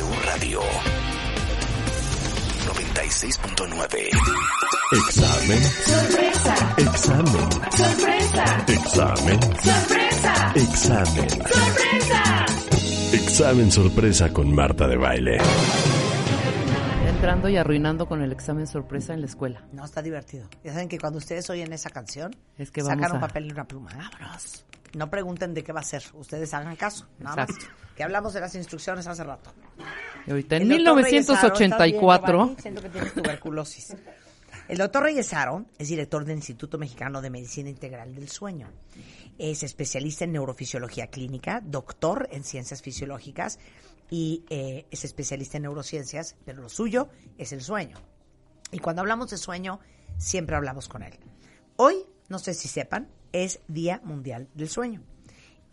W Radio. 96.9. Examen. Sorpresa. Examen. Sorpresa. Examen. Sorpresa. Examen. Sorpresa. Examen sorpresa con Marta de Baile. Entrando y arruinando con el examen sorpresa en la escuela. No, está divertido. Ya saben que cuando ustedes oyen esa canción, Es que sacan un a- papel y una pluma. ¿eh? No pregunten de qué va a ser. Ustedes hagan caso. Nada más. Exacto. Que hablamos de las instrucciones hace rato. Y ahorita en El doctor Reyesaro, 1984, ¿estás bien? Siento que tienes tuberculosis. El doctor Reyesaro es director del Instituto Mexicano de Medicina Integral del Sueño. Es especialista en neurofisiología clínica, doctor en ciencias fisiológicas y eh, es especialista en neurociencias, pero lo suyo es el sueño. Y cuando hablamos de sueño, siempre hablamos con él. Hoy, no sé si sepan, es Día Mundial del Sueño.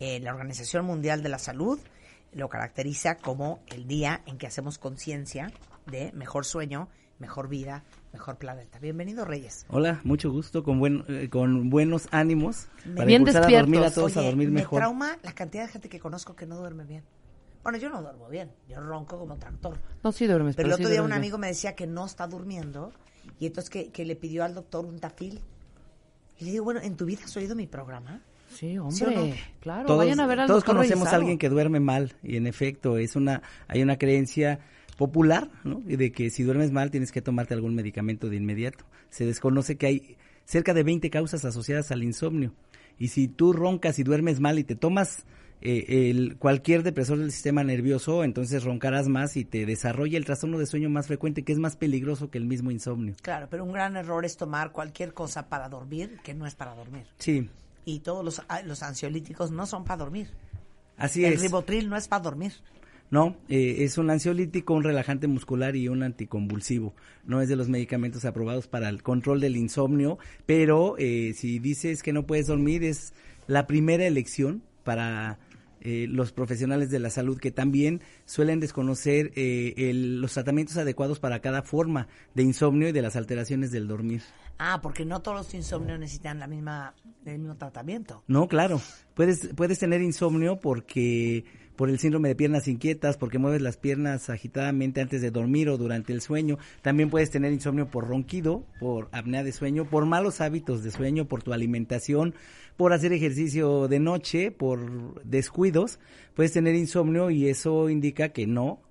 Eh, la Organización Mundial de la Salud lo caracteriza como el día en que hacemos conciencia de mejor sueño, mejor vida, mejor planeta. Bienvenido, Reyes. Hola, mucho gusto, con buen, eh, con buenos ánimos para Bien impulsar a despiertos. dormir a todos a dormir me mejor. trauma la cantidad de gente que conozco que no duerme bien. Bueno, yo no duermo bien, yo ronco como tractor. no sí duermes, Pero pero, el sí otro día un bien. amigo me decía que no está durmiendo y entonces que, que le pidió al doctor un tafil. Y le digo, bueno, ¿en tu vida has oído mi programa? Sí, ¿Sí hombre, no? claro, todos vayan a ver al todos doctor conocemos a alguien que duerme mal y en efecto es una hay una creencia popular, ¿no? Y de que si duermes mal tienes que tomarte algún medicamento de inmediato. Se desconoce que hay cerca de 20 causas asociadas al insomnio. Y si tú roncas y duermes mal y te tomas eh, el, cualquier depresor del sistema nervioso, entonces roncarás más y te desarrolla el trastorno de sueño más frecuente, que es más peligroso que el mismo insomnio. Claro, pero un gran error es tomar cualquier cosa para dormir que no es para dormir. Sí, Y todos los, ah, los ansiolíticos no son para dormir. así el es. ribotril no es para dormir. No, eh, es un ansiolítico, un relajante muscular y un anticonvulsivo. No es de los medicamentos aprobados para el control del insomnio, pero eh, si dices que no puedes dormir es la primera elección para eh, los profesionales de la salud que también suelen desconocer eh, el- los tratamientos adecuados para cada forma de insomnio y de las alteraciones del dormir. Ah, porque no todos los insomnios necesitan la misma, el mismo tratamiento. No, claro. Puedes, puedes tener insomnio porque por el síndrome de piernas inquietas, porque mueves las piernas agitadamente antes de dormir o durante el sueño. También puedes tener insomnio por ronquido, por apnea de sueño, por malos hábitos de sueño, por tu alimentación, por hacer ejercicio de noche, por descuidos. Puedes tener insomnio y eso indica que no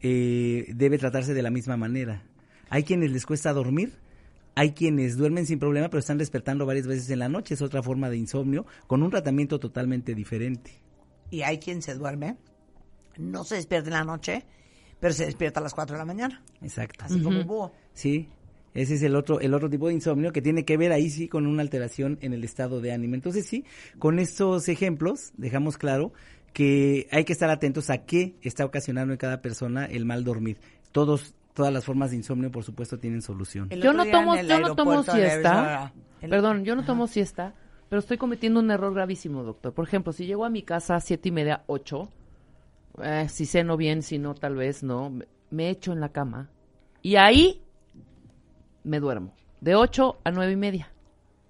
eh, debe tratarse de la misma manera. Hay quienes les cuesta dormir, hay quienes duermen sin problema, pero están despertando varias veces en la noche. Es otra forma de insomnio con un tratamiento totalmente diferente. Y hay quien se duerme, no se despierta en la noche, pero se despierta a las 4 de la mañana, Exacto. así como un búho. Sí, ese es el otro, el otro tipo de insomnio que tiene que ver ahí sí con una alteración en el estado de ánimo. Entonces sí, con estos ejemplos dejamos claro que hay que estar atentos a qué está ocasionando en cada persona el mal dormir. Todos, todas las formas de insomnio, por supuesto, tienen solución. Yo no tomo, yo no tomo siesta. Arizona, el- Perdón, yo no tomo siesta, pero estoy cometiendo un error gravísimo, doctor. Por ejemplo, si llego a mi casa a siete y media, ocho, eh, si ceno bien, si no, tal vez no, me- echo en la cama y ahí me duermo. De ocho a nueve y media.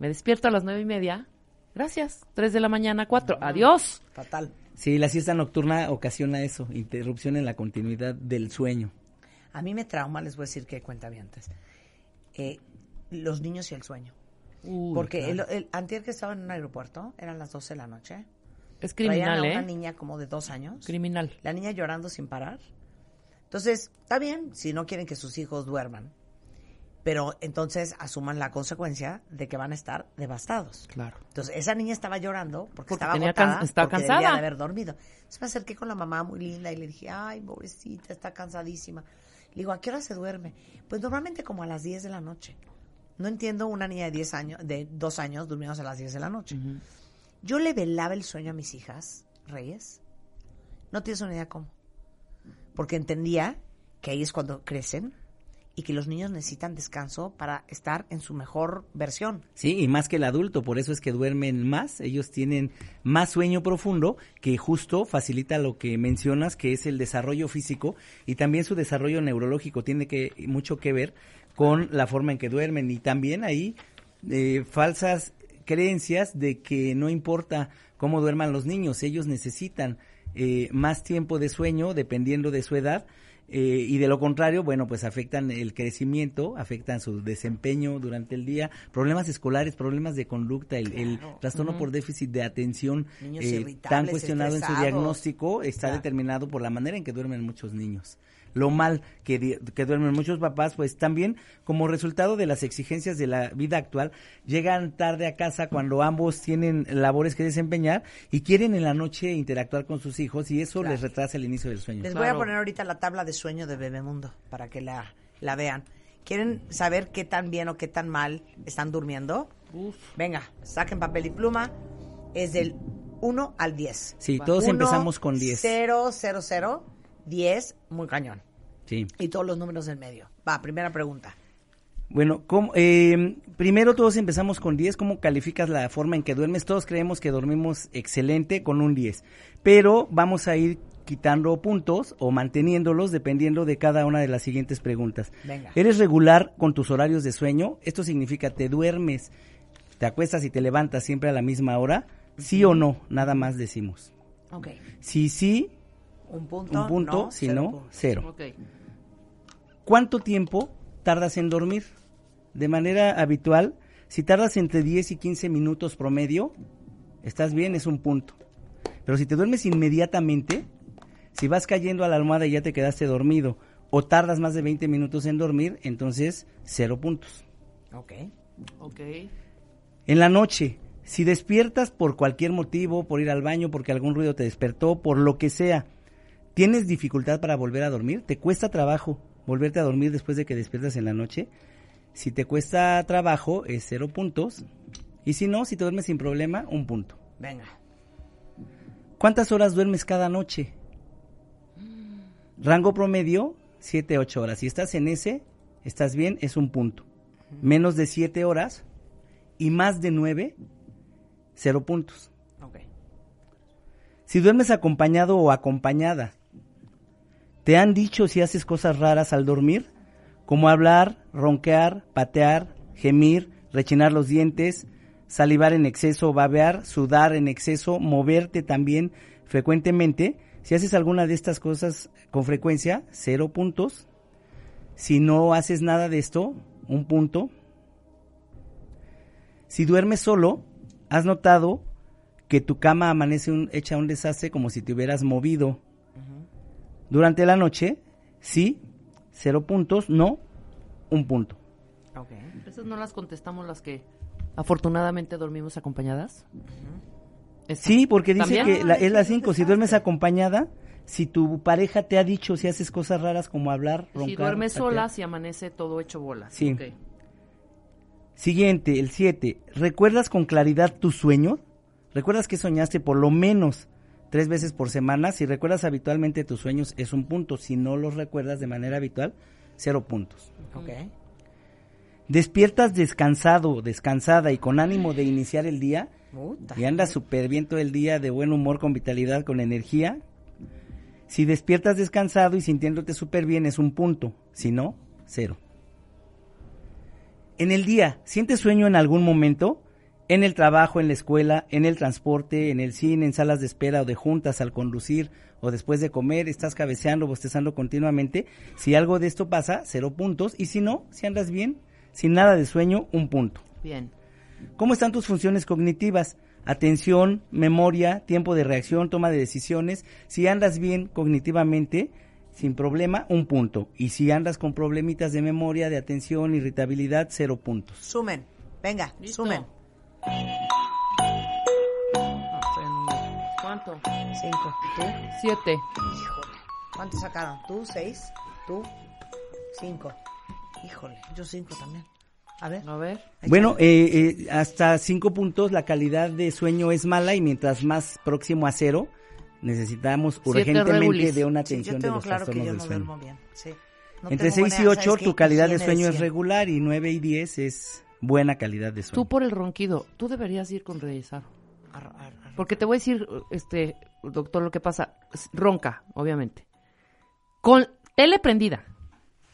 Me despierto a las nueve y media. Gracias. Tres de la mañana, cuatro. Adiós. Fatal. Sí, la siesta nocturna ocasiona eso, interrupción en la continuidad del sueño. A mí me trauma, les voy a decir que cuenta bien antes. Eh, los niños y el sueño. Uy, Porque el, claro. el antier que estaba en un aeropuerto, eran las 12 de la noche. es traían criminal, ¿eh? una niña como de dos años. Criminal. La niña llorando sin parar. Entonces, está bien si no quieren que sus hijos duerman. Pero entonces asuman la consecuencia de que van a estar devastados. Claro. Entonces, esa niña estaba llorando porque, Porque estaba agotada, can- estaba porque cansada. debía de haber dormido. Entonces me acerqué con la mamá muy linda y le dije, ay, pobrecita, está cansadísima. Le digo, ¿a qué hora se duerme? Pues normalmente como a las 10 de la noche. No entiendo una niña de 10 años, de 2 años durmiendo a las 10 de la noche. Yo le velaba el sueño a mis hijas, Reyes. No tienes una idea cómo. Porque entendía que ahí es cuando crecen y que los niños necesitan descanso para estar en su mejor versión. Sí, y más que el adulto, por eso es que duermen más, ellos tienen más sueño profundo que justo facilita lo que mencionas, que es el desarrollo físico y también su desarrollo neurológico tiene que mucho que ver con la forma en que duermen y también ahí eh, falsas creencias de que no importa cómo duerman los niños, ellos necesitan eh, más tiempo de sueño dependiendo de su edad eh, y de lo contrario, bueno, pues afectan el crecimiento, afectan su desempeño durante el día, problemas escolares, problemas de conducta, el, el trastorno por déficit de atención eh, tan cuestionado en su diagnóstico está Claro. determinado por la manera en que duermen muchos niños. Lo mal que, duermen muchos papás, pues también como resultado de las exigencias de la vida actual, llegan tarde a casa cuando ambos tienen labores que desempeñar y quieren en la noche interactuar con sus hijos y eso les retrasa el inicio del sueño. Les voy a poner ahorita la tabla de sueño de Bebemundo para que la, la vean. ¿Quieren saber qué tan bien o qué tan mal están durmiendo? Uf. Venga, saquen papel y pluma. Es del 1 al 10. Sí, todos Uno, empezamos con 10. 0, 0, 0, 10, muy cañón. Sí. Y todos los números del medio. Va, primera pregunta. Bueno, ¿cómo- eh, primero todos empezamos con 10. ¿Cómo calificas la forma en que duermes? Todos creemos que dormimos excelente con un 10. Pero vamos a ir quitando puntos o manteniéndolos dependiendo de cada una de las siguientes preguntas. Venga. ¿Eres regular con tus horarios de sueño? Esto significa te duermes, te acuestas y te levantas siempre a la misma hora. ¿Sí o no? Nada más decimos. Ok. Si sí, Un punto. un punto. no, si cero no, cero. ¿Cuánto tiempo tardas en dormir? De manera habitual, si tardas entre 10 y 15 minutos promedio, estás bien, es un punto. Pero si te duermes inmediatamente, si vas cayendo a la almohada y ya te quedaste dormido, o tardas más de 20 minutos en dormir, entonces cero puntos. Ok. Ok. En la noche, si despiertas por cualquier motivo, por ir al baño, porque algún ruido te despertó, por lo que sea, ¿tienes dificultad para volver a dormir? ¿Te cuesta trabajo volverte a dormir después de que despiertas en la noche? Si te cuesta trabajo, es cero puntos. Y si no, si te duermes sin problema, un punto. Venga. ¿Cuántas horas duermes cada noche? Rango promedio, 7, 8 horas. Si estás en ese, estás bien, es un punto. Menos de 7 horas y más de 9, cero puntos. Ok. Si duermes acompañado o acompañada, ¿te han dicho si haces cosas raras al dormir? Como hablar, ronquear, patear, gemir, rechinar los dientes, salivar en exceso, babear, sudar en exceso, moverte también frecuentemente. Si haces alguna de estas cosas con frecuencia, cero puntos. Si no haces nada de esto, un punto. Si duermes solo, has notado que tu cama amanece un- hecha un desastre como si te hubieras movido. Durante la noche, sí, cero puntos, no, un punto. Ok. Esas no las contestamos las que afortunadamente dormimos acompañadas. Sí, porque dice ¿También? que la- es la 5. Si duermes acompañada, si tu pareja te ha dicho si haces cosas raras como hablar, roncar. Si duermes sola, si amanece todo hecho bolas. Sí. Ok. Siguiente, el 7. ¿Recuerdas con claridad tus sueños? ¿Recuerdas que soñaste por lo menos tres veces por semana? Si recuerdas habitualmente tus sueños, es un punto. Si no los recuerdas de manera habitual, cero puntos. Ok. ¿Despiertas descansado, descansada y con ánimo de iniciar el día? Puta. y andas súper bien todo el día, de buen humor, con vitalidad, con energía. Si despiertas descansado y sintiéndote súper bien, es un punto. Si no, cero. En el día, ¿sientes sueño en algún momento? En el trabajo, en la escuela, en el transporte, en el cine, en salas de espera o de juntas al conducir o después de comer, estás cabeceando, bostezando continuamente. Si algo de esto pasa, cero puntos. Y si no, si andas bien, sin nada de sueño, un punto. Bien. ¿Cómo están tus funciones cognitivas? Atención, memoria, tiempo de reacción, toma de decisiones. Si andas bien cognitivamente, sin problema, un punto. Y si andas con problemitas de memoria, de atención, irritabilidad, cero puntos. Sumen. Venga, Listo. sumen. ¿Cuánto? Cinco. ¿Tú? Siete. Híjole. ¿Cuántos sacaron? ¿Tú? ¿Seis? ¿Tú? Cinco. Híjole. Yo cinco también. A ver. A ver. Bueno, eh, eh, hasta cinco puntos la calidad de sueño es mala y mientras más próximo a cero necesitamos Siete urgentemente regulis. de una Sí, atención de los claro que trastornos del no sueño. duermo bien. Sí. No Entre 6 y buena- 8 ¿sabes qué? tu calidad de sueño es 100. regular y 9 y 10 es buena calidad de sueño. Tú por el ronquido, tú deberías ir con Reyesaro. Ar- ar- ar- Porque te voy a decir, este, doctor, lo que pasa. Ronca, obviamente. Con tele prendida.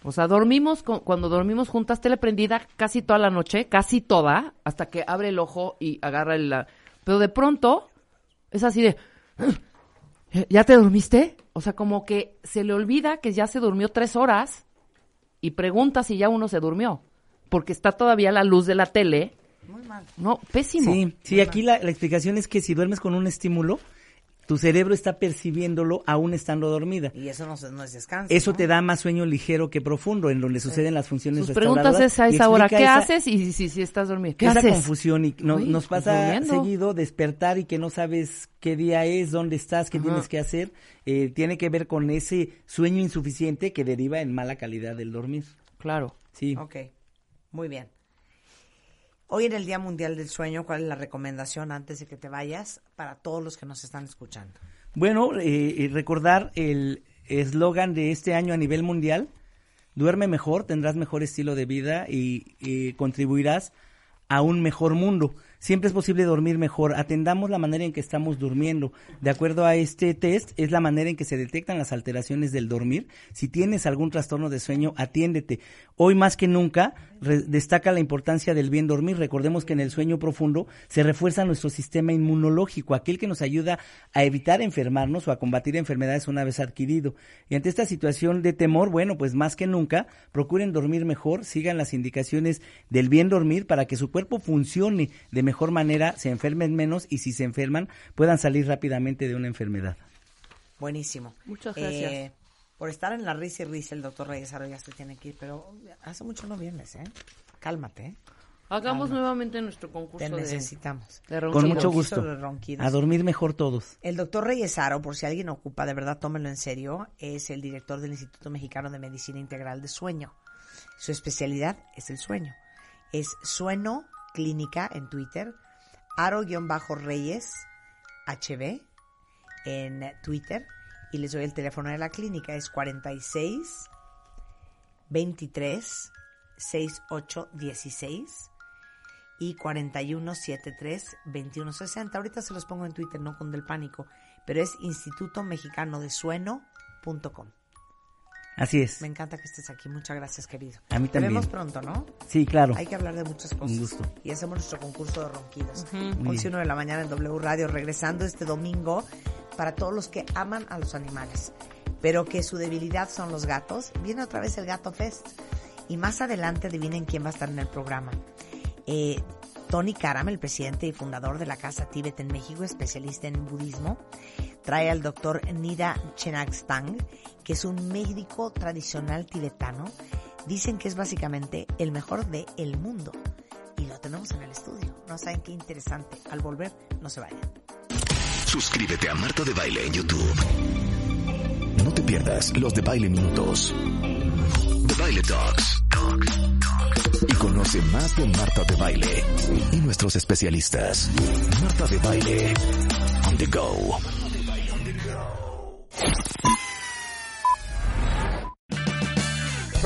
O sea, dormimos, con- cuando dormimos juntas, tele prendida casi toda la noche, casi toda, hasta que abre el ojo y agarra el... la- Pero de pronto, es así de... ¿Ya te dormiste? O sea, como que se le olvida que ya se durmió tres horas y pregunta si ya uno se durmió. Porque está todavía la luz de la tele. Muy mal. No, pésimo. Sí, sí, aquí la, la explicación es que si duermes con un estímulo, tu cerebro está percibiéndolo aún estando dormida. Y eso no, se- no es descanso. Eso ¿no? te da más sueño ligero que profundo, en donde suceden las funciones Sus preguntas es a esa hora, ¿qué esa- haces? Y si, si estás dormido, ¿qué esa haces? confusión y no- Uy, nos pasa durmiendo. seguido despertar y que no sabes qué día es, dónde estás, qué Ajá. tienes que hacer. Eh, tiene que ver con ese sueño insuficiente que deriva en mala calidad del dormir. Claro. Sí. Ok, muy bien. Hoy en el Día Mundial del Sueño, ¿cuál es la recomendación antes de que te vayas para todos los que nos están escuchando? Bueno, eh, recordar el eslogan de este año a nivel mundial, duerme mejor, tendrás mejor estilo de vida y, y contribuirás a un mejor mundo. Siempre es posible dormir mejor. Atendamos la manera en que estamos durmiendo. De acuerdo a este test, es la manera en que se detectan las alteraciones del dormir. Si tienes algún trastorno de sueño, atiéndete. Hoy más que nunca destaca la importancia del bien dormir. Recordemos que en el sueño profundo se refuerza nuestro sistema inmunológico, aquel que nos ayuda a evitar enfermarnos o a combatir enfermedades una vez adquirido. Y ante esta situación de temor, bueno, pues más que nunca, procuren dormir mejor, sigan las indicaciones del bien dormir para que su cuerpo funcione de mejor manera, se enfermen menos y si se enferman puedan salir rápidamente de una enfermedad. Buenísimo. Muchas gracias. Eh, por estar en la risa y risa, el doctor Reyes Aro ya se tiene que ir, pero hace mucho no vienes, ¿eh? Cálmate, ¿eh? Hagamos nuevamente nuestro concurso Te necesitamos. de Con mucho gusto. de. A dormir mejor todos. El doctor Reyes Aro, por si alguien ocupa, de verdad tómenlo en serio, es el director del Instituto Mexicano de Medicina Integral de Sueño. Su especialidad es el sueño. Es Sueno Clínica en Twitter, Aro-Reyes HB en Twitter y les doy el teléfono de la clínica, es 46 23 68 16 y 4173 2160. Ahorita se los pongo en Twitter, no con del pánico, pero es Instituto Mexicano de Sueno.com. Así es. Me encanta que estés aquí. Muchas gracias, querido. A mí también. vemos pronto, ¿no? Sí, claro. Hay que hablar de muchas cosas. Un gusto. Y hacemos nuestro concurso de ronquidos. 11 y 1 de la mañana en W Radio, regresando este domingo para todos los que aman a los animales, pero que su debilidad son los gatos. Viene otra vez el Gato Fest. Y más adelante adivinen quién va a estar en el programa. Eh, Tony Karam, el presidente y fundador de la Casa Tíbet en México, especialista en budismo, trae al doctor Nida Chenagstang, que es un médico tradicional tibetano. Dicen que es básicamente el mejor del el mundo. Y lo tenemos en el estudio. No saben qué interesante. Al volver, no se vayan. Suscríbete a Marta de Baile en YouTube. No te pierdas los de Baile Minutos. The Baile Talks. Y conoce más de Marta de Baile y nuestros especialistas. Marta de Baile. On the go.